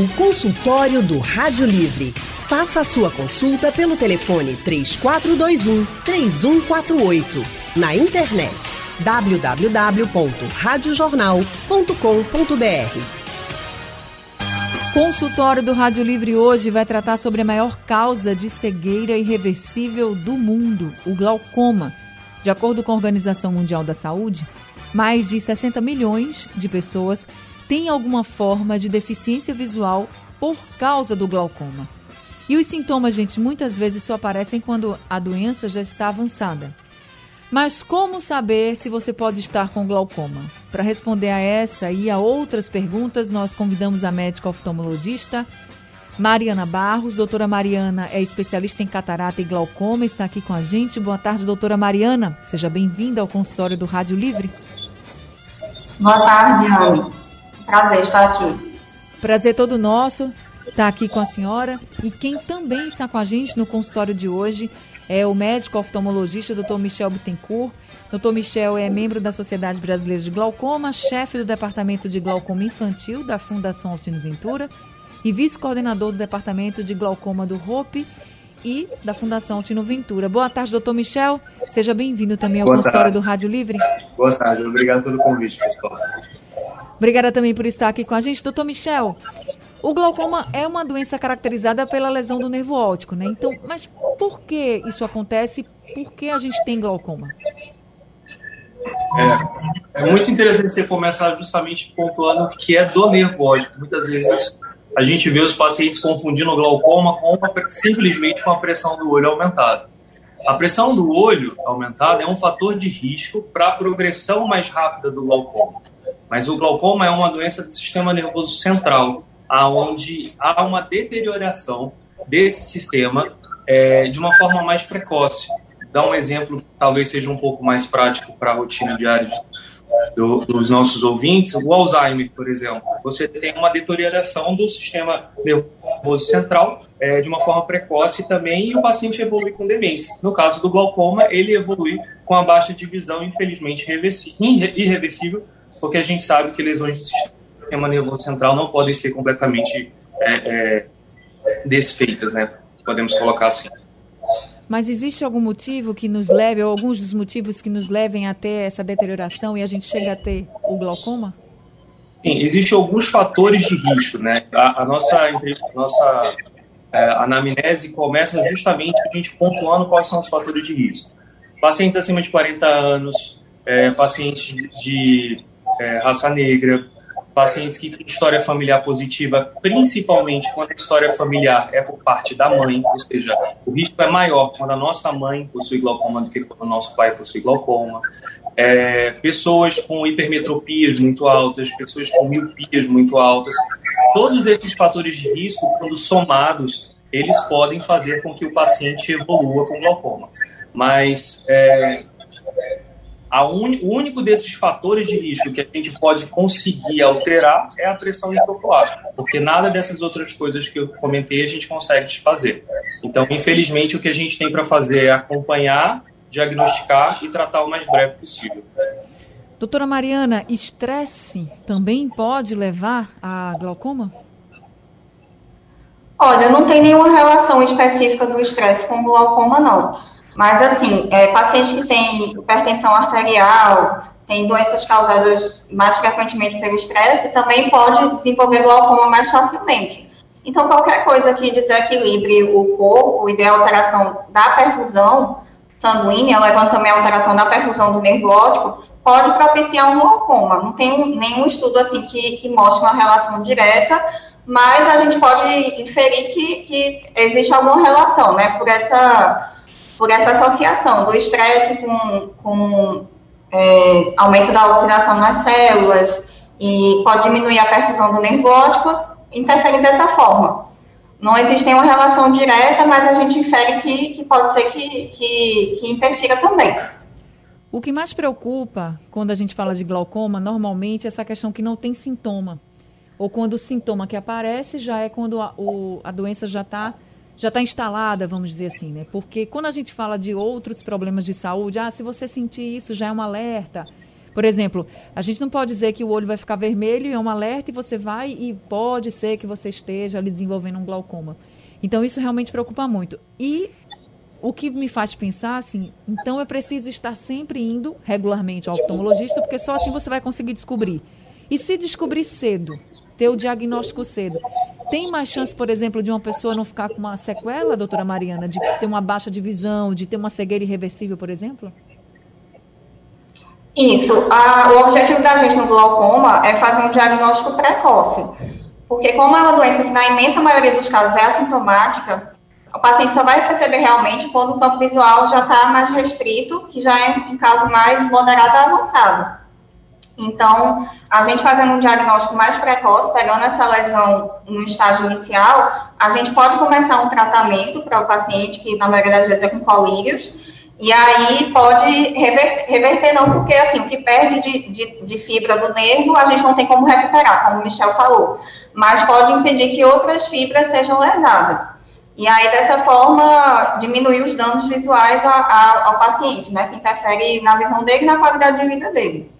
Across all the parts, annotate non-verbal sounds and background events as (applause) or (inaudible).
O consultório do Rádio Livre. Faça a sua consulta pelo telefone 3421 3148. Na internet www.radiojornal.com.br. Consultório do Rádio Livre hoje vai tratar sobre a maior causa de cegueira irreversível do mundo, o glaucoma. De acordo com a Organização Mundial da Saúde, mais de 60 milhões de pessoas têm alguma forma de deficiência visual por causa do glaucoma. E os sintomas, gente, muitas vezes só aparecem quando a doença já está avançada. Mas como saber se você pode estar com glaucoma? Para responder a essa e a outras perguntas, nós convidamos a médica oftalmologista Mariana Barros. Doutora Mariana é especialista em catarata e glaucoma, está aqui com a gente. Boa tarde, doutora Mariana. Seja bem-vinda ao consultório do Rádio Livre. Boa tarde, Anne. Prazer estar aqui. Prazer todo nosso estar aqui com a senhora. E quem também está com a gente no consultório de hoje é o médico oftalmologista Dr. Michel Bittencourt. Dr. Michel é membro da Sociedade Brasileira de Glaucoma, chefe do Departamento de Glaucoma Infantil da Fundação Altino Ventura e vice-coordenador do Departamento de Glaucoma do ROPE e da Fundação Altino Ventura. Boa tarde, doutor Michel. Seja bem-vindo também ao Boa consultório tarde. do Rádio Livre. Boa tarde, obrigado pelo convite, pessoal. Obrigada também por estar aqui com a gente. Doutor Michel, o glaucoma é uma doença caracterizada pela lesão do nervo óptico, né? Então, mas por que isso acontece? Por que a gente tem glaucoma? É, é muito interessante você começar justamente pontuando que é do nervo óptico. Muitas vezes a gente vê os pacientes confundindo o glaucoma com uma, simplesmente com a pressão do olho aumentada. A pressão do olho aumentada é um fator de risco para a progressão mais rápida do glaucoma. Mas o glaucoma é uma doença do sistema nervoso central aonde há uma deterioração desse sistema é, de uma forma mais precoce. Dá um exemplo, talvez seja um pouco mais prático para a rotina diária do, dos nossos ouvintes. O Alzheimer, por exemplo, você tem uma deterioração do sistema nervoso central é, de uma forma precoce também e o paciente evolui com demência. No caso do glaucoma, ele evolui com a baixa de visão, infelizmente irreversível, porque a gente sabe que lesões do sistema nervoso central não podem ser completamente é, é, desfeitas, né? Podemos colocar assim. Mas existe algum motivo que nos leve, ou alguns dos motivos que nos levem a ter essa deterioração e a gente chega a ter o glaucoma? Sim, existem alguns fatores de risco, né? A, a nossa, a nossa é, anamnese começa justamente a gente pontuando quais são os fatores de risco. Pacientes acima de 40 anos, é, pacientes de é, raça negra, pacientes que têm história familiar positiva, principalmente quando a história familiar é por parte da mãe, ou seja, o risco é maior quando a nossa mãe possui glaucoma do que quando o nosso pai possui glaucoma. É, pessoas com hipermetropias muito altas, pessoas com miopias muito altas. Todos esses fatores de risco, quando somados, eles podem fazer com que o paciente evolua com glaucoma. Mas é, un... o único desses fatores de risco que a gente pode conseguir alterar é a pressão intraocular, porque nada dessas outras coisas que eu comentei a gente consegue desfazer. Então, infelizmente, o que a gente tem para fazer é acompanhar, diagnosticar e tratar o mais breve possível. Doutora Mariana, estresse também pode levar a glaucoma? Olha, não tem nenhuma relação específica do estresse com glaucoma, não. Mas, assim, é, paciente que tem hipertensão arterial, tem doenças causadas mais frequentemente pelo estresse, também pode desenvolver glaucoma mais facilmente. Então, qualquer coisa que desequilibre o corpo e dê alteração da perfusão sanguínea, levando também a alteração da perfusão do nervo óptico, pode propiciar um glaucoma. Não tem nenhum estudo assim que, que mostre uma relação direta, mas a gente pode inferir que, que existe alguma relação, né, por essa por essa associação do estresse com, com é, aumento da oxidação nas células e pode diminuir a perfusão do nervo óptico, interfere dessa forma. Não existe nenhuma relação direta, mas a gente infere que, que pode ser que, que, que interfira também. O que mais preocupa quando a gente fala de glaucoma, normalmente, é essa questão que não tem sintoma. Ou quando o sintoma que aparece já é quando a, o, a doença já está já está instalada, vamos dizer assim, né? Porque quando a gente fala de outros problemas de saúde, ah, se você sentir isso já é um alerta. Por exemplo, a gente não pode dizer que o olho vai ficar vermelho e é um alerta e você vai e pode ser que você esteja ali desenvolvendo um glaucoma. Então isso realmente preocupa muito. E o que me faz pensar assim, então é preciso estar sempre indo regularmente ao oftalmologista, porque só assim você vai conseguir descobrir. E se descobrir cedo, ter o diagnóstico cedo, tem mais chance, por exemplo, de uma pessoa não ficar com uma sequela, doutora Mariana, de ter uma baixa de visão, de ter uma cegueira irreversível, por exemplo? Isso. A, o objetivo da gente no glaucoma é fazer um diagnóstico precoce. Porque como é uma doença que na imensa maioria dos casos é assintomática, o paciente só vai perceber realmente quando o campo visual já está mais restrito, que já é um caso mais moderado avançado. Então, a gente fazendo um diagnóstico mais precoce, pegando essa lesão no estágio inicial, a gente pode começar um tratamento para o paciente, que na maioria das vezes é com colírios, e aí pode rever, reverter, não, porque assim, o que perde de, de, de, fibra do nervo, a gente não tem como recuperar, como o Michel falou. Mas pode impedir que outras fibras sejam lesadas. E aí, dessa forma, diminuir os danos visuais a, a, ao paciente, né? Que interfere na visão dele e na qualidade de vida dele.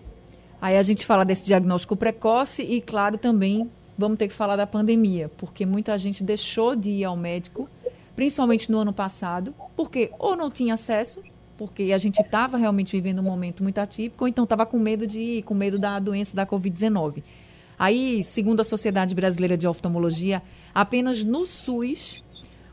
Aí a gente fala desse diagnóstico precoce e, claro, também vamos ter que falar da pandemia, porque muita gente deixou de ir ao médico, principalmente no ano passado, porque ou não tinha acesso porque a gente estava realmente vivendo um momento muito atípico, ou então estava com medo de ir, com medo da doença da Covid-19. Aí, segundo a Sociedade Brasileira de Oftalmologia, apenas no SUS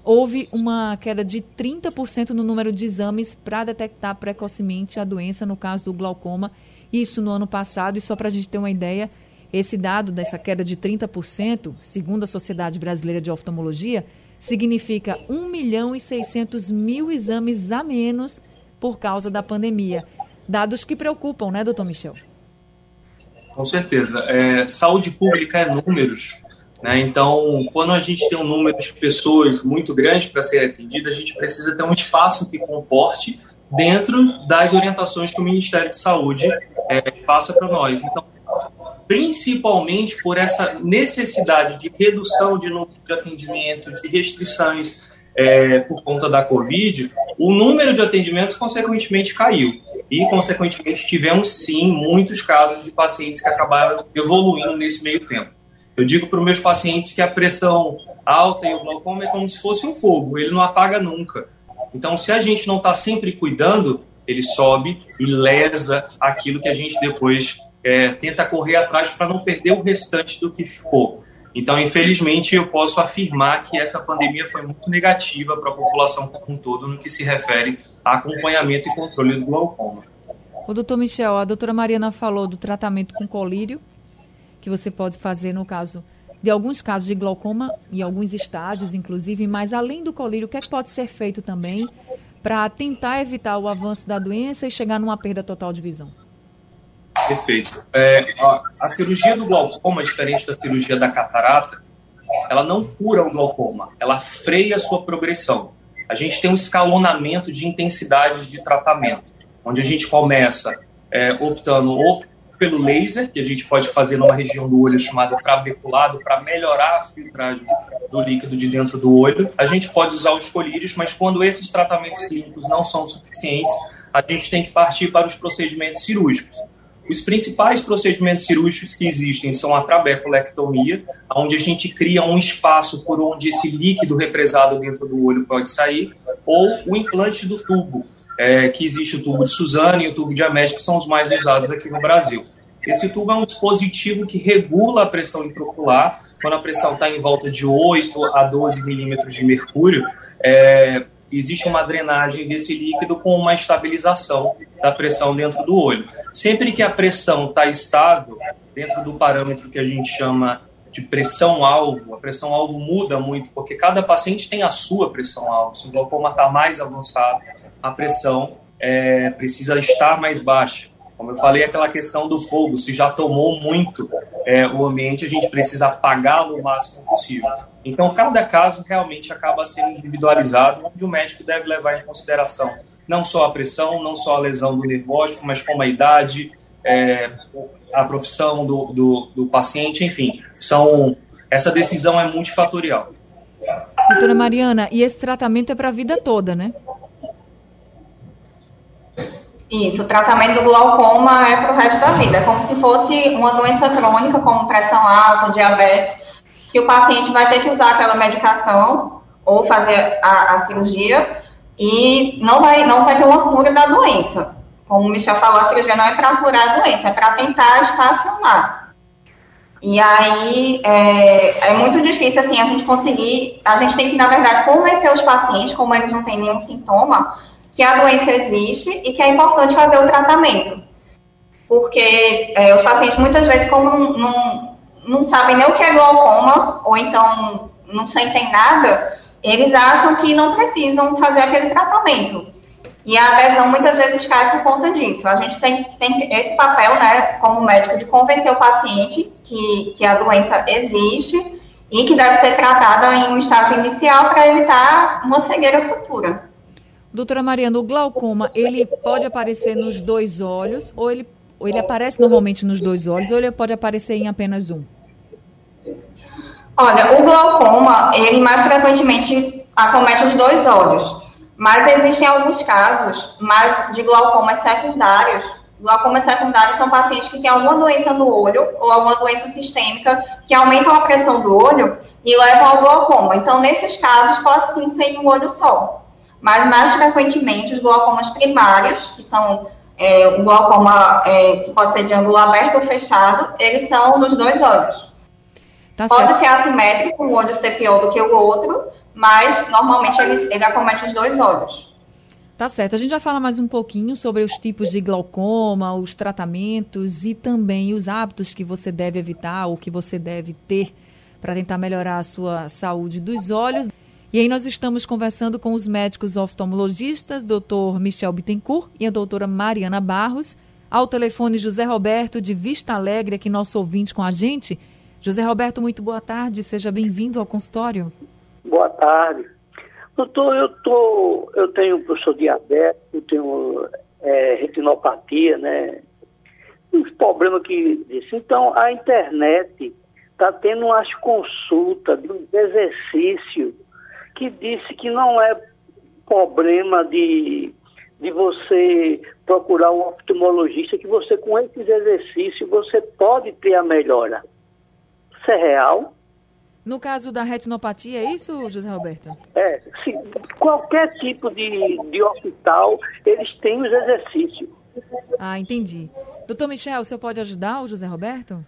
houve uma queda de 30% no número de exames para detectar precocemente a doença, no caso do glaucoma, isso no ano passado. E só para a gente ter uma ideia, esse dado dessa queda de 30%, segundo a Sociedade Brasileira de Oftalmologia, significa 1 milhão e 600 mil exames a menos por causa da pandemia. Dados que preocupam, né, doutor Michel? Com certeza. É, saúde pública é números. Né? Então, quando a gente tem um número de pessoas muito grande para ser atendida, a gente precisa ter um espaço que comporte dentro das orientações que o Ministério de Saúde é, passa para nós. Então, principalmente por essa necessidade de redução de número de atendimento, de restrições é, por conta da Covid, o número de atendimentos consequentemente caiu. E, consequentemente, tivemos sim muitos casos de pacientes que acabaram evoluindo nesse meio tempo. Eu digo para os meus pacientes que a pressão alta e o glaucoma é como se fosse um fogo, ele não apaga nunca. Então, se a gente não está sempre cuidando, ele sobe e lesa aquilo que a gente depois é, tenta correr atrás para não perder o restante do que ficou. Então, infelizmente, eu posso afirmar que essa pandemia foi muito negativa para a população como um todo no que se refere a acompanhamento e controle do glaucoma. O doutor Michel, a doutora Mariana falou do tratamento com colírio, que você pode fazer no caso de alguns casos de glaucoma e alguns estágios, inclusive, mas além do colírio, o que, é que pode ser feito também para tentar evitar o avanço da doença e chegar numa perda total de visão? Perfeito. É, a, a, cirurgia do glaucoma, diferente da cirurgia da catarata, ela não cura o glaucoma, ela freia a sua progressão. A gente tem um escalonamento de intensidades de tratamento, onde a gente começa é, optando ou pelo laser, que a gente pode fazer numa região do olho chamada trabeculado, para melhorar a filtragem do líquido de dentro do olho. A gente pode usar os colírios, mas quando esses tratamentos clínicos não são suficientes, a gente tem que partir para os procedimentos cirúrgicos. Os principais procedimentos cirúrgicos que existem são a trabeculectomia, onde a gente cria um espaço por onde esse líquido represado dentro do olho pode sair, ou o implante do tubo, é, que existe o tubo de Suzane e o tubo de Amed, que são os mais usados aqui no Brasil. Esse tubo é um dispositivo que regula a pressão intraocular, quando a pressão está em volta de 8 a 12 milímetros de mercúrio, é, existe uma drenagem desse líquido com uma estabilização da pressão dentro do olho. Sempre que a pressão está estável, dentro do parâmetro que a gente chama de pressão-alvo, a pressão-alvo muda muito, porque cada paciente tem a sua pressão-alvo. Se o glaucoma está mais avançado, a pressão é, precisa estar mais baixa. Como eu falei, aquela questão do fogo, se já tomou muito é, o ambiente, a gente precisa apagá-lo o máximo possível. Então, cada caso realmente acaba sendo individualizado, onde o médico deve levar em consideração não só a pressão, não só a lesão do nervótico, mas como a idade, é, a profissão do, do, do paciente, enfim, são essa decisão é multifatorial. Doutora Mariana, e esse tratamento é para a vida toda, né? Isso, o tratamento do glaucoma é para o resto da vida. É como se fosse uma doença crônica, como pressão alta, diabetes, que o paciente vai ter que usar aquela medicação ou fazer a, a cirurgia e não vai, não vai ter uma cura da doença. Como o Michel falou, a cirurgia não é para curar a doença, é para tentar estacionar. E aí é, é, muito difícil assim a gente conseguir. A gente tem que, na verdade, convencer os pacientes, como eles não têm nenhum sintoma, que a doença existe e que é importante fazer o tratamento. Porque é, os pacientes muitas vezes, como não, não, não sabem nem o que é glaucoma, ou então não sentem nada, eles acham que não precisam fazer aquele tratamento. E a adesão muitas vezes cai por conta disso. A gente tem, tem esse papel, né, como médico, de convencer o paciente que, que a doença existe e que deve ser tratada em um estágio inicial para evitar uma cegueira futura. Doutora Mariana, o glaucoma, ele pode aparecer nos dois olhos, ou ele, ou ele aparece normalmente nos dois olhos, ou ele pode aparecer em apenas um? Olha, o glaucoma, ele mais frequentemente acomete os dois olhos, mas existem alguns casos mais de glaucomas secundários. Glaucomas secundários são pacientes que têm alguma doença no olho ou alguma doença sistêmica que aumentam a pressão do olho e levam ao glaucoma. Então, nesses casos, pode sim ser em um olho só. Mas mais frequentemente, os glaucomas primários, que são é, o glaucoma é, que pode ser de ângulo aberto ou fechado, eles são nos dois olhos. Tá Pode certo. ser assimétrico, um olho ser pior do que o outro, mas normalmente ele, ele acomete os dois olhos. Tá certo. A gente vai falar mais um pouquinho sobre os tipos de glaucoma, os tratamentos e também os hábitos que você deve evitar ou que você deve ter para tentar melhorar a sua saúde dos olhos. E aí nós estamos conversando com os médicos oftalmologistas, doutor Michel Bittencourt e a doutora Mariana Barros, ao telefone José Roberto de Vista Alegre, aqui nosso ouvinte com a gente. José Roberto, muito boa tarde, seja bem-vindo ao consultório. Boa tarde. Doutor, eu, tô, eu tenho, eu sou diabético, tenho é, retinopatia, né? Uns problemas que disse. Então, a internet está tendo umas consultas, uns exercícios, que disse que não é problema de, de você procurar um oftalmologista, que você, com esses exercícios, você pode ter a melhora. Isso é real? No caso da retinopatia, é isso, José Roberto? É, se, qualquer tipo de, de hospital, eles têm os exercícios. Ah, entendi. Doutor Michel, o senhor pode ajudar o José Roberto?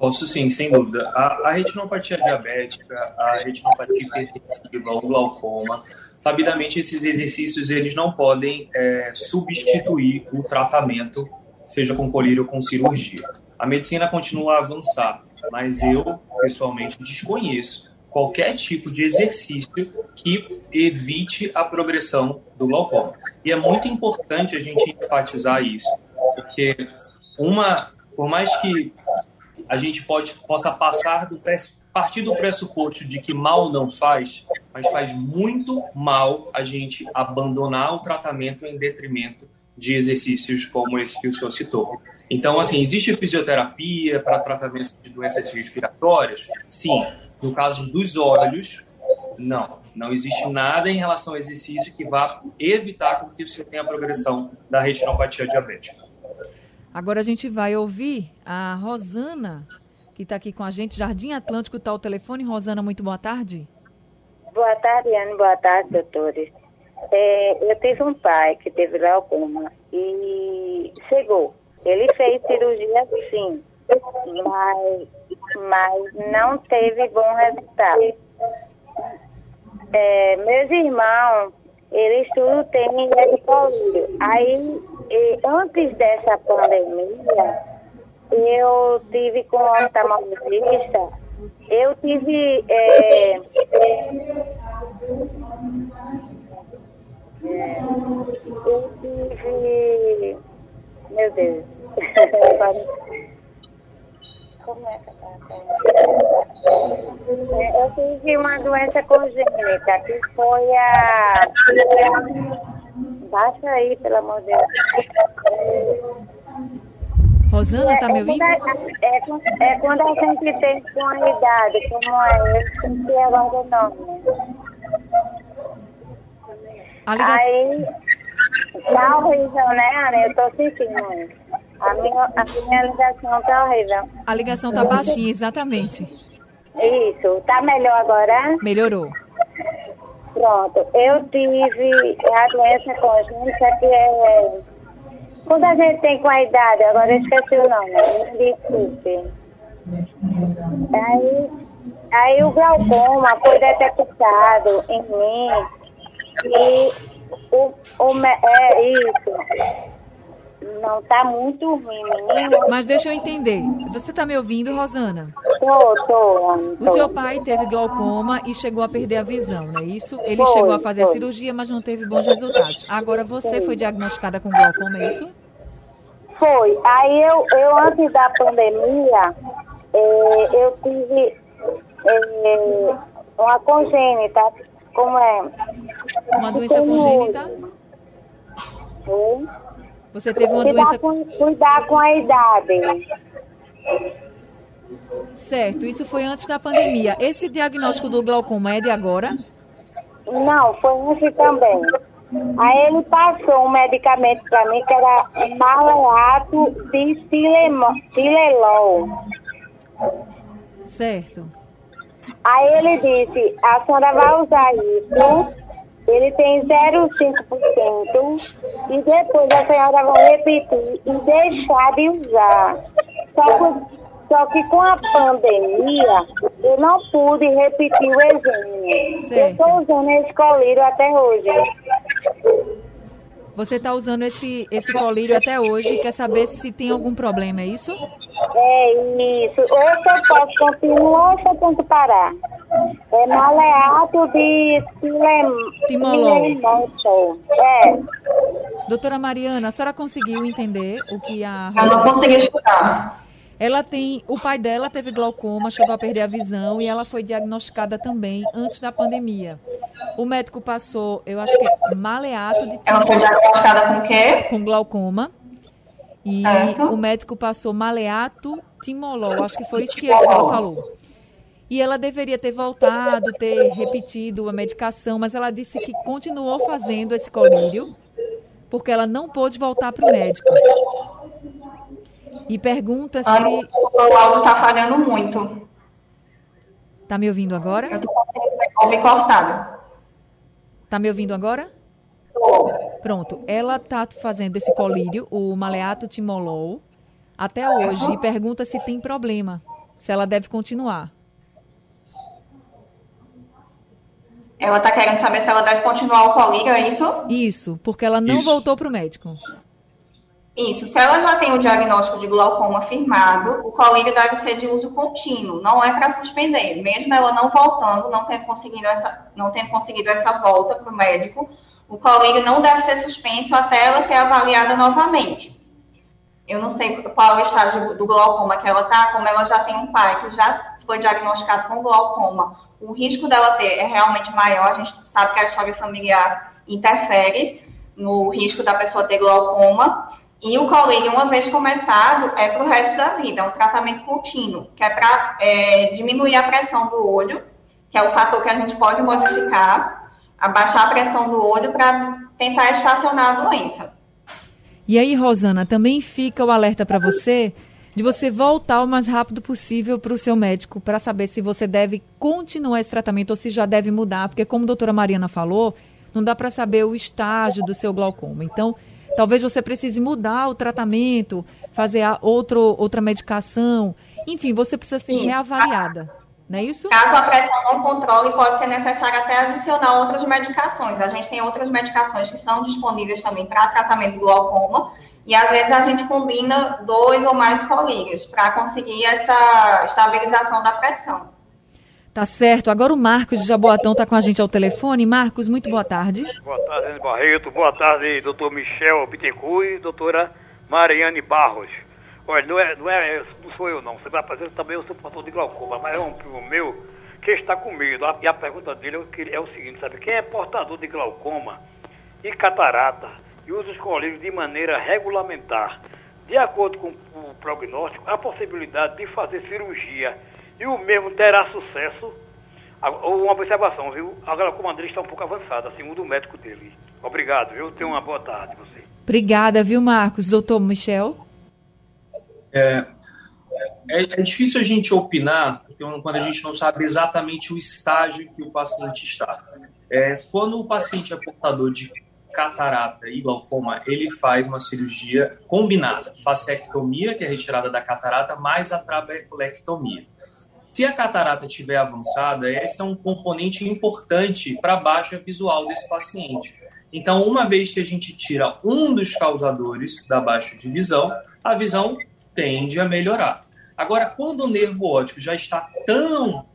Posso sim, sem dúvida. A, a retinopatia diabética, a retinopatia hipertensiva, o glaucoma, sabidamente esses exercícios eles não podem é, substituir o tratamento, seja com colírio ou com cirurgia. A medicina continua a avançar mas eu, pessoalmente, desconheço qualquer tipo de exercício que evite a progressão do glaucoma. E é muito importante a gente enfatizar isso, porque uma, por mais que a gente pode, possa passar do partir do pressuposto de que mal não faz, mas faz muito mal a gente abandonar o tratamento em detrimento de exercícios como esse que o senhor citou. Então, assim, existe fisioterapia para tratamento de doenças respiratórias? Sim. No caso dos olhos, não. Não existe nada em relação ao exercício que vá evitar que o senhor tenha a progressão da retinopatia diabética. Agora a gente vai ouvir a Rosana, que está aqui com a gente. Jardim Atlântico está o telefone. Rosana, muito boa tarde. Boa tarde, Anne. Boa tarde, doutores. É, eu tive um pai que teve glaucoma e chegou ele fez cirurgia sim, mas, mas não teve bom resultado. É, meus irmãos, eles tudo têm de Aí, antes dessa pandemia, eu tive com um oftalmologista, eu tive. É, é, eu tive meu Deus. (laughs) É que é, Eu tive uma doença congênita, que foi a. Baixa aí, pelo amor de Deus. Rosana, tá me ouvindo? É, é, é, quando a gente tem uma idade como é, eu senti agora o nome. A ligação... Aí, Tá horrível, né, Ana? Eu tô sentindo. A minha, a minha ligação tá horrível. A ligação tá baixinha, exatamente. Isso. Tá melhor agora? Melhorou. Pronto. Eu tive a doença congênita que é... Quando a gente tem com a idade, agora eu esqueci o nome, me desculpe. Aí, aí o glaucoma foi detectado em mim e o, o, é isso. Não tá muito ruim, menino. Mas deixa eu entender. Você tá me ouvindo, Rosana? Tô, tô, Ana, O tô. seu pai teve glaucoma e chegou a perder a visão, não é isso? Ele Foi, chegou a fazer a foi. cirurgia, mas não teve bons resultados. Agora você Sim. foi diagnosticada com glaucoma, é isso? Foi. Aí eu, eu antes da pandemia, eh, eu tive eh, uma congênita. Como é? Uma doença congênita? Oi? Você teve uma Cuidar doença. com, cuidar com a idade. Certo, isso foi antes da pandemia. Esse diagnóstico do glaucoma é de agora? Não, foi antes também. Aí ele passou um medicamento para mim que era maleato de silelol. Certo. Aí ele disse, a senhora vai usar isso, ele tem 0,5%, e depois a senhora vai repetir e deixar de usar. Só que, só que com a pandemia, eu não pude repetir o exame. Eu Certo. estou usando esse colírio até hoje. Você está usando esse, esse colírio até hoje e quer saber se tem algum problema, é isso? É isso. Ou se eu posso continuar ou se eu tenho que parar. É maleato de. Timolol. É. Doutora Mariana, a senhora conseguiu entender o que a Eu não Rosana... consegui escutar. Ela tem... O pai dela teve glaucoma, chegou a perder a visão e ela foi diagnosticada também antes da pandemia. O médico passou, eu acho que é maleato de Ela foi diagnosticada com o quê? com glaucoma. E Certo. o médico passou maleato timolol, acho que foi isso que ela falou. E ela deveria ter voltado, ter repetido a medicação, mas ela disse que continuou fazendo esse colírio, porque ela não pôde voltar para o médico. E pergunta Ana, se. o áudio tá falhando muito. Tá me ouvindo agora? Eu ouvir cortado. Tá me ouvindo agora? Pronto, ela tá fazendo esse colírio, o maleato timolol, até hoje e pergunta se tem problema, se ela deve continuar. Ela tá querendo saber se ela deve continuar o colírio, é isso? Isso, porque ela não Isso. voltou para o médico. Isso. Se ela já tem o diagnóstico de glaucoma firmado, o colírio deve ser de uso contínuo, não é para suspender. Mesmo ela não voltando, não tendo conseguido essa, não tendo conseguido essa volta para o médico, o colírio não deve ser suspenso até ela ser avaliada novamente. Eu não sei qual é o estágio do glaucoma que ela está, como ela já tem um pai que já foi diagnosticado com glaucoma, o risco dela ter é realmente maior. A gente sabe que a história familiar interfere no risco da pessoa ter glaucoma. E o colírio, uma vez começado, é para o resto da vida, é um tratamento contínuo, que é para diminuir a pressão do olho, que é o fator que a gente pode modificar, abaixar a pressão do olho para tentar estacionar a doença. E aí, Rosana, também fica o alerta para você de você voltar o mais rápido possível para o seu médico para saber se você deve continuar esse tratamento ou se já deve mudar, porque como a doutora Mariana falou, não dá para saber o estágio do seu glaucoma. Então, talvez você precise mudar o tratamento, fazer outro, outra medicação. Enfim, você precisa ser Isso. reavaliada. Não é isso? Caso a pressão não controle, pode ser necessário até adicionar outras medicações. A gente tem outras medicações que são disponíveis também para tratamento do glaucoma. E às vezes a gente combina dois ou mais colírios para conseguir essa estabilização da pressão. Tá certo. Agora o Marcos de Jaboatão está com a gente ao telefone. Marcos, muito boa tarde. Boa tarde, Ana Barreto. Boa tarde, doutor Michel Bittencourt e doutora Mariane Barros. Olha, não, é, não, é, não sou eu não. Você vai fazer também o seu portador de glaucoma, mas é um primo meu que está com medo. E a pergunta dele é o, é o seguinte, sabe? Quem é portador de glaucoma e catarata e usa os colírios de maneira regulamentar, de acordo com o prognóstico, há possibilidade de fazer cirurgia e o mesmo terá sucesso. Ou uma observação, viu? A glaucoma dele está um pouco avançada, segundo o médico dele. Obrigado, viu? Tenha uma boa tarde você. Obrigada, viu, Marcos? Doutor Michel? É, é, é, difícil a gente opinar quando a gente não sabe exatamente o estágio que o paciente está. É, quando o paciente é portador de catarata e glaucoma, ele faz uma cirurgia combinada, facectomia, que é retirada da catarata, mais a trabeculectomia. Se a catarata estiver avançada, esse é um componente importante para a baixa visual desse paciente. Então, uma vez que a gente tira um dos causadores da baixa de visão, a visão tende a melhorar. Agora, quando o nervo óptico já está tão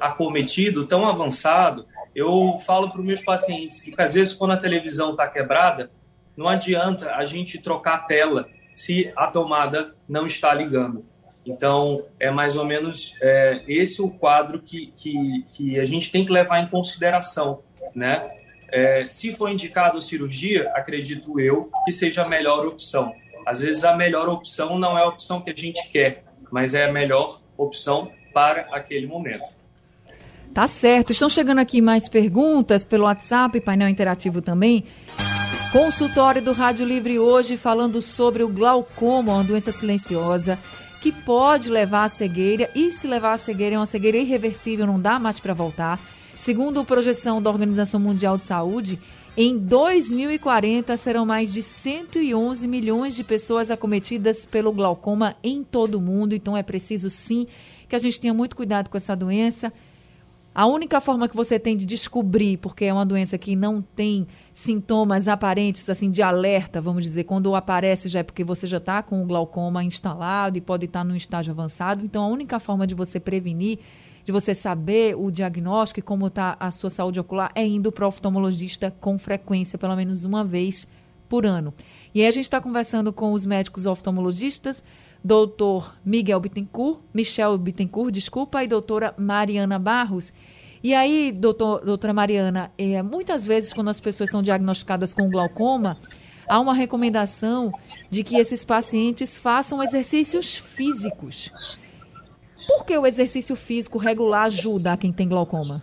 acometido, tão avançado, eu falo para os meus pacientes que, às vezes, quando a televisão está quebrada, não adianta a gente trocar a tela se a tomada não está ligando. Então, é mais ou menos é, esse o quadro que, que, que a gente tem que levar em consideração, né? É, se for indicado cirurgia, acredito eu que seja a melhor opção. Às vezes a melhor opção não é a opção que a gente quer, mas é a melhor opção para aquele momento. Tá certo. Estão chegando aqui mais perguntas pelo WhatsApp, painel interativo também. Consultório do Rádio Livre hoje falando sobre o glaucoma, uma doença silenciosa que pode levar à cegueira e se levar à cegueira é uma cegueira irreversível, não dá mais para voltar. Segundo a projeção da Organização Mundial de Saúde, em 2040 serão mais de 111 milhões de pessoas acometidas pelo glaucoma em todo o mundo, então é preciso sim que a gente tenha muito cuidado com essa doença. A única forma que você tem de descobrir, porque é uma doença que não tem sintomas aparentes, assim, de alerta, vamos dizer, quando aparece já é porque você já está com o glaucoma instalado e pode estar num estágio avançado. Então, a única forma de você prevenir, de você saber o diagnóstico e como está a sua saúde ocular, é indo para o oftalmologista com frequência, pelo menos uma vez por ano. E aí a gente está conversando com os médicos oftalmologistas, doutor Miguel Bittencourt, Michel Bittencourt, desculpa, e doutora Mariana Barros. E aí, doutor, doutora Mariana, é, muitas vezes quando as pessoas são diagnosticadas com glaucoma, há uma recomendação de que esses pacientes façam exercícios físicos. Por que o exercício físico regular ajuda a quem tem glaucoma?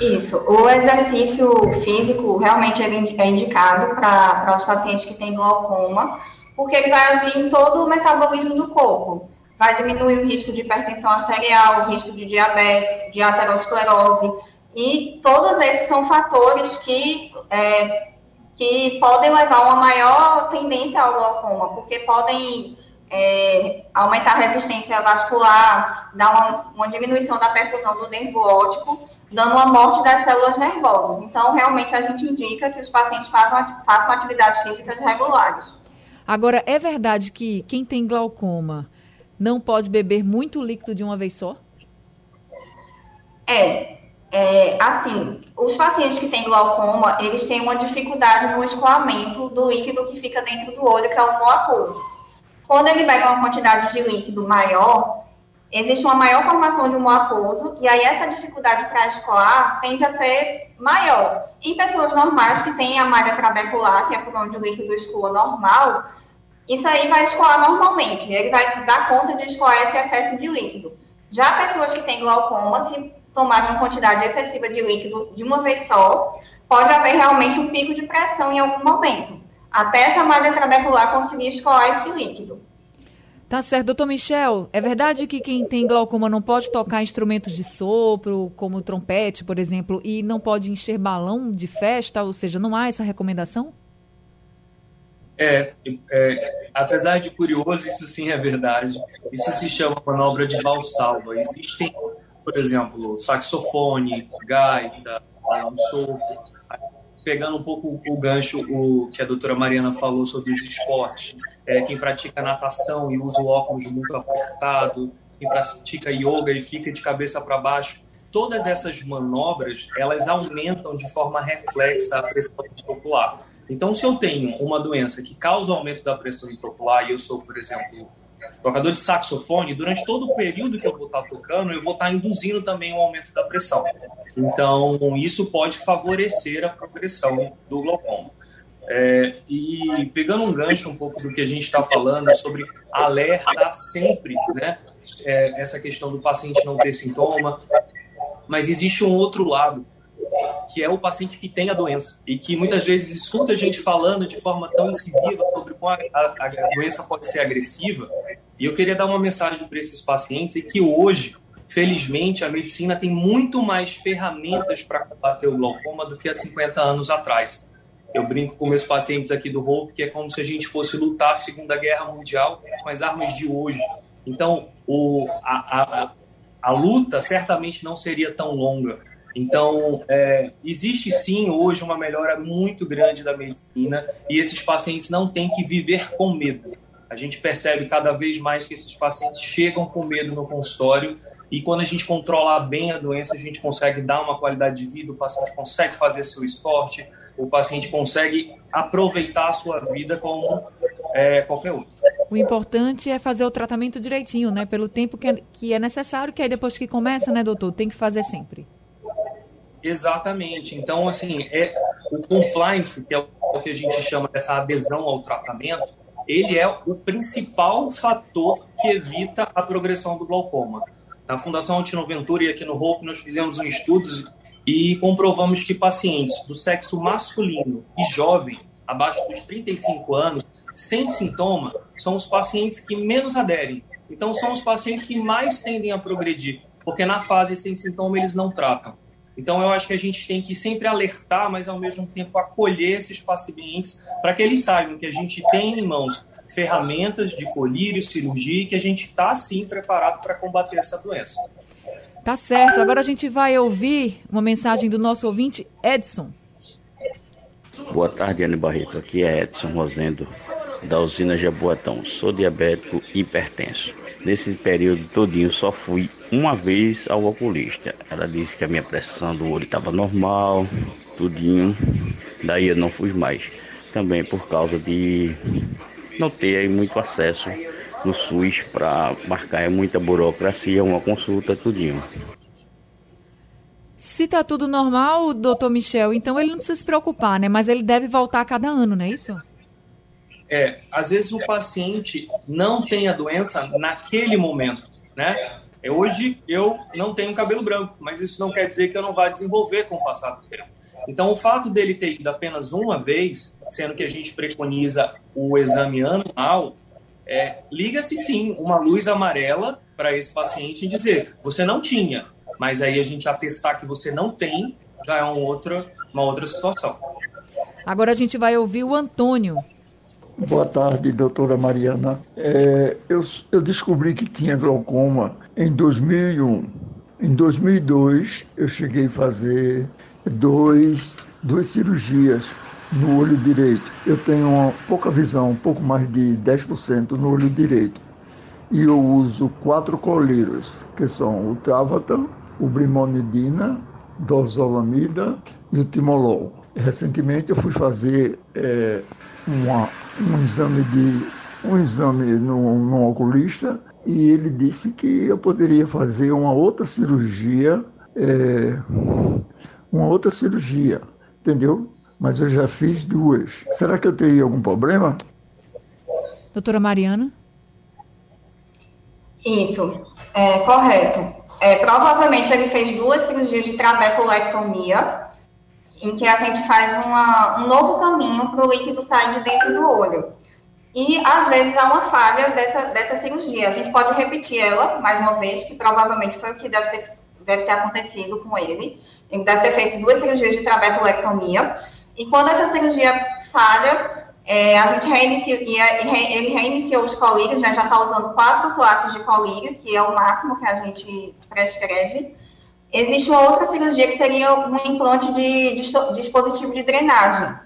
Isso, o exercício físico realmente é indicado para os pacientes que têm glaucoma, porque ele vai agir em todo o metabolismo do corpo. Vai diminuir o risco de hipertensão arterial, o risco de diabetes, de aterosclerose, e todos esses são fatores que, é, que podem levar a uma maior tendência ao glaucoma, porque podem é, aumentar a resistência vascular, dar uma, uma diminuição da perfusão do nervo óptico, dando uma morte das células nervosas. Então, realmente, a gente indica que os pacientes façam, façam atividades físicas regulares. Agora, é verdade que quem tem glaucoma não pode beber muito líquido de uma vez só? É, é, assim, os pacientes que têm glaucoma, eles têm uma dificuldade no escoamento do líquido que fica dentro do olho, que é o moacoso. Quando ele bebe uma quantidade de líquido maior, existe uma maior formação de aquoso, e aí essa dificuldade para escoar tende a ser maior. Em pessoas normais que têm a malha trabecular, que é por onde o líquido escoa normal, isso aí vai escoar normalmente, ele vai dar conta de escoar esse excesso de líquido. Já pessoas que têm glaucoma, se tomarem uma quantidade excessiva de líquido de uma vez só, pode haver realmente um pico de pressão em algum momento, até essa malha trabecular conseguir escoar esse líquido. Tá certo, doutor Michel. É verdade que quem tem glaucoma não pode tocar instrumentos de sopro, como trompete, por exemplo, e não pode encher balão de festa? Ou seja, não há essa recomendação? É, é, apesar de curioso, isso sim é verdade. Isso se chama manobra de valsalva. Existem, por exemplo, saxofone, gaita, um sopro. Pegando um pouco o gancho o, que a doutora Mariana falou sobre os esportes, é, quem pratica natação e usa o óculos muito apertado, quem pratica yoga e fica de cabeça para baixo, todas essas manobras, elas aumentam de forma reflexa a pressão intraocular. Então, se eu tenho uma doença que causa o aumento da pressão intraocular e eu sou, por exemplo, tocador de saxofone, durante todo o período que eu vou estar tocando, eu vou estar induzindo também o aumento da pressão. Então, isso pode favorecer a progressão do glaucoma. É, e pegando um gancho um pouco do que a gente está falando sobre alerta sempre, né? É, essa questão do paciente não ter sintoma, mas existe um outro lado que é o paciente que tem a doença e que muitas vezes escuta a gente falando de forma tão incisiva sobre como a, a, a doença pode ser agressiva. E eu queria dar uma mensagem para esses pacientes e que hoje, felizmente, a medicina tem muito mais ferramentas para combater o glaucoma do que há 50 anos atrás. Eu brinco com meus pacientes aqui do Hope que é como se a gente fosse lutar a Segunda Guerra Mundial com as armas de hoje. Então, o, a, a, a luta certamente não seria tão longa. Então, é, existe sim hoje uma melhora muito grande da medicina e esses pacientes não têm que viver com medo. A gente percebe cada vez mais que esses pacientes chegam com medo no consultório e quando a gente controlar bem a doença, a gente consegue dar uma qualidade de vida, o paciente consegue fazer seu esporte, o paciente consegue aproveitar a sua vida como é, qualquer outro. O importante é fazer o tratamento direitinho, né? Pelo tempo que é, que é necessário, que aí depois que começa, né, doutor, tem que fazer sempre. Exatamente. Então, assim, é o compliance, que é o que a gente chama dessa adesão ao tratamento, ele é o principal fator que evita a progressão do glaucoma. Na Fundação Altino Ventura e aqui no Hope, nós fizemos um estudo e comprovamos que pacientes do sexo masculino e jovem, abaixo dos 35 anos, sem sintoma, são os pacientes que menos aderem. Então, são os pacientes que mais tendem a progredir, porque na fase sem sintoma eles não tratam. Então, eu acho que a gente tem que sempre alertar, mas ao mesmo tempo acolher esses pacientes para que eles saibam que a gente tem em mãos ferramentas de colírio, cirurgia e que a gente está, sim, preparado para combater essa doença. Tá certo. Agora a gente vai ouvir uma mensagem do nosso ouvinte, Edson. Boa tarde, Ana Barreto. Aqui é Edson Rosendo, da usina Jaboatão. Sou diabético hipertenso. Nesse período todinho só fui uma vez ao oculista. Ela disse que a minha pressão do olho estava normal, tudinho. Daí eu não fui mais. Também por causa de não ter muito acesso no SUS para marcar é muita burocracia, uma consulta, tudinho. Se tá tudo normal, doutor Michel, então ele não precisa se preocupar, né? Mas ele deve voltar a cada ano, não é isso? É, às vezes o paciente não tem a doença naquele momento, né? É, hoje eu não tenho cabelo branco, mas isso não quer dizer que eu não vá desenvolver com o passar do tempo. Então, o fato dele ter ido apenas uma vez, sendo que a gente preconiza o exame anual, é, liga-se sim uma luz amarela para esse paciente e dizer: você não tinha, mas aí a gente atestar que você não tem já é uma outra, uma outra situação. Agora a gente vai ouvir o Antônio. Boa tarde, doutora Mariana. É, eu, eu descobri que tinha glaucoma em 2001. Em 2002, eu cheguei a fazer dois, duas cirurgias no olho direito. Eu tenho uma pouca visão, um pouco mais de 10% no olho direito. E eu uso quatro colírios, que são o Travatan, o Brimonidina, Dozolamida e o Timolol. Recentemente eu fui fazer é, uma, um exame de um exame no, no oculista e ele disse que eu poderia fazer uma outra cirurgia, é, uma outra cirurgia, entendeu? Mas eu já fiz duas. Será que eu teria algum problema? Doutora Mariana? Isso, é correto. É, provavelmente ele fez duas cirurgias de trabeculectomia, em que a gente faz uma, um novo caminho para o líquido sair de dentro do olho. E às vezes há uma falha dessa, dessa cirurgia. A gente pode repetir ela mais uma vez, que provavelmente foi o que deve ter, deve ter acontecido com ele. Ele deve ter feito duas cirurgias de trabeculectomia. E quando essa cirurgia falha, é, a gente reinicia, ele reiniciou os colírios, né, já está usando quatro classes de colírio, que é o máximo que a gente prescreve. Existe uma outra cirurgia que seria um implante de, de dispositivo de drenagem,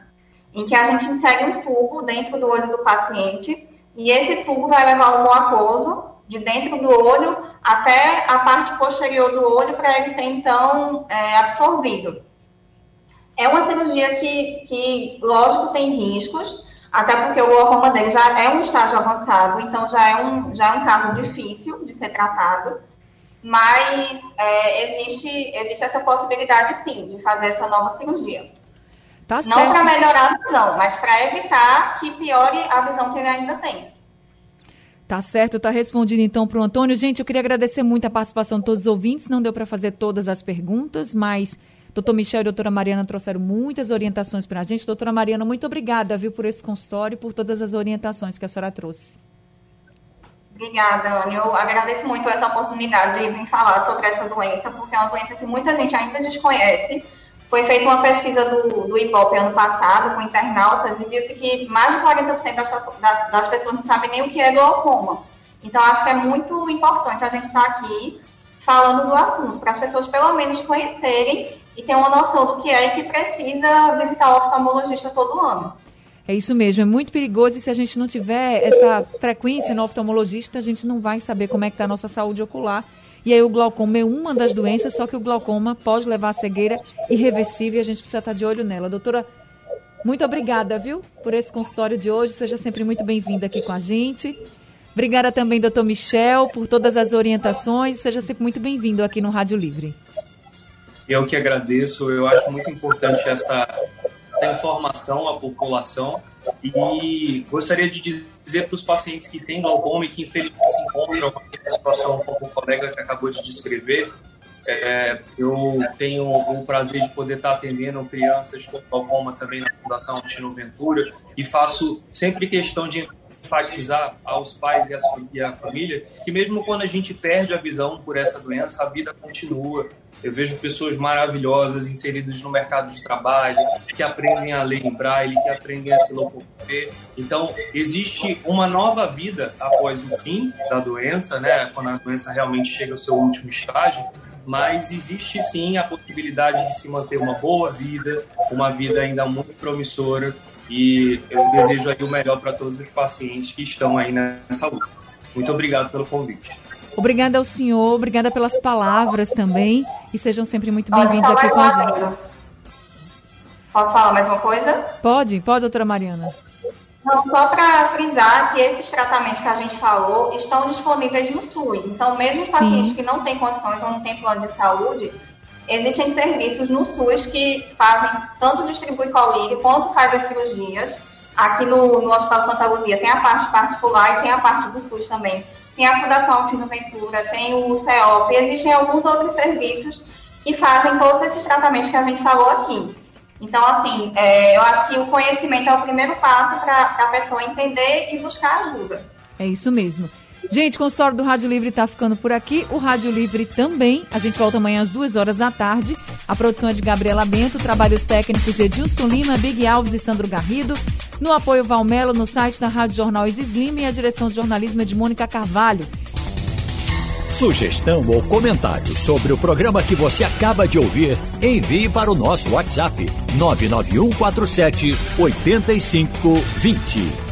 em que a gente insere um tubo dentro do olho do paciente e esse tubo vai levar o muacoso de dentro do olho até a parte posterior do olho para ele ser então é, absorvido. É uma cirurgia que, que, lógico, tem riscos, até porque o glaucoma dele já é um estágio avançado, então já é um, já é um caso difícil de ser tratado, mas é, existe, existe essa possibilidade, sim, de fazer essa nova cirurgia. Tá não para melhorar a visão, mas para evitar que piore a visão que ele ainda tem. Tá certo, tá respondido então para o Antônio. Gente, eu queria agradecer muito a participação de todos os ouvintes. Não deu para fazer todas as perguntas, mas Doutor Michel e doutora Mariana trouxeram muitas orientações para a gente. Doutora Mariana, muito obrigada, viu, por esse consultório e por todas as orientações que a senhora trouxe. Obrigada, Anne. Eu agradeço muito essa oportunidade de vir falar sobre essa doença, porque é uma doença que muita gente ainda desconhece. Foi feita uma pesquisa do, do IPOP ano passado com internautas e disse que mais de 40% das, das pessoas não sabem nem o que é glaucoma. Então, acho que é muito importante a gente estar aqui falando do assunto, para as pessoas pelo menos conhecerem e ter uma noção do que é e que precisa visitar o oftalmologista todo ano. É isso mesmo, é muito perigoso e se a gente não tiver essa frequência no oftalmologista, a gente não vai saber como é que está a nossa saúde ocular. E aí o glaucoma é uma das doenças, só que o glaucoma pode levar a cegueira irreversível e a gente precisa estar de olho nela. Doutora, muito obrigada, viu, por esse consultório de hoje. Seja sempre muito bem-vinda aqui com a gente. Obrigada também, doutor Michel, por todas as orientações. Seja sempre muito bem-vindo aqui no Rádio Livre. Eu que agradeço. Eu acho muito importante essa essa informação à população e gostaria de dizer para os pacientes que têm glaucoma e que infelizmente se encontram na situação como o colega que acabou de descrever, é, eu tenho o prazer de poder estar atendendo crianças com glaucoma também na Fundação Tino Ventura e faço sempre questão de enfatizar aos pais e, e à família que mesmo quando a gente perde a visão por essa doença, a vida continua, eu vejo pessoas maravilhosas inseridas no mercado de trabalho, que aprendem a ler em braille, que aprendem a se locomover. Então, existe uma nova vida após o fim da doença, né? Quando a doença realmente chega ao seu último estágio. Mas existe sim a possibilidade de se manter uma boa vida, uma vida ainda muito promissora. E eu desejo aí o melhor para todos os pacientes que estão aí nessa luta. Muito obrigado pelo convite. Obrigada ao senhor, obrigada pelas palavras também. E sejam sempre muito bem-vindos aqui com a gente. Posso falar mais uma coisa? Pode, pode, doutora Mariana. Não, só para frisar que esses tratamentos que a gente falou estão disponíveis no SUS. Então, mesmo pacientes Sim. que não têm condições ou não têm plano de saúde, existem serviços no SUS que fazem, tanto distribui colírio quanto faz as cirurgias. Aqui no, no Hospital Santa Luzia tem a parte particular e tem a parte do SUS também tem a Fundação Altino Ventura, tem o CEOP, existem alguns outros serviços que fazem todos esses tratamentos que a gente falou aqui. Então, assim, é, eu acho que o conhecimento é o primeiro passo para a pessoa entender e buscar ajuda. É isso mesmo. Gente, o consultório do Rádio Livre está ficando por aqui. O Rádio Livre também. A gente volta amanhã às duas horas da tarde. A produção é de Gabriela Bento, trabalhos técnicos de Edilson Lima, Big Alves e Sandro Garrido. No apoio Valmelo, no site da Rádio Jornal Slim e a direção de jornalismo é de Mônica Carvalho. Sugestão ou comentário sobre o programa que você acaba de ouvir, envie para o nosso WhatsApp 99147 8520.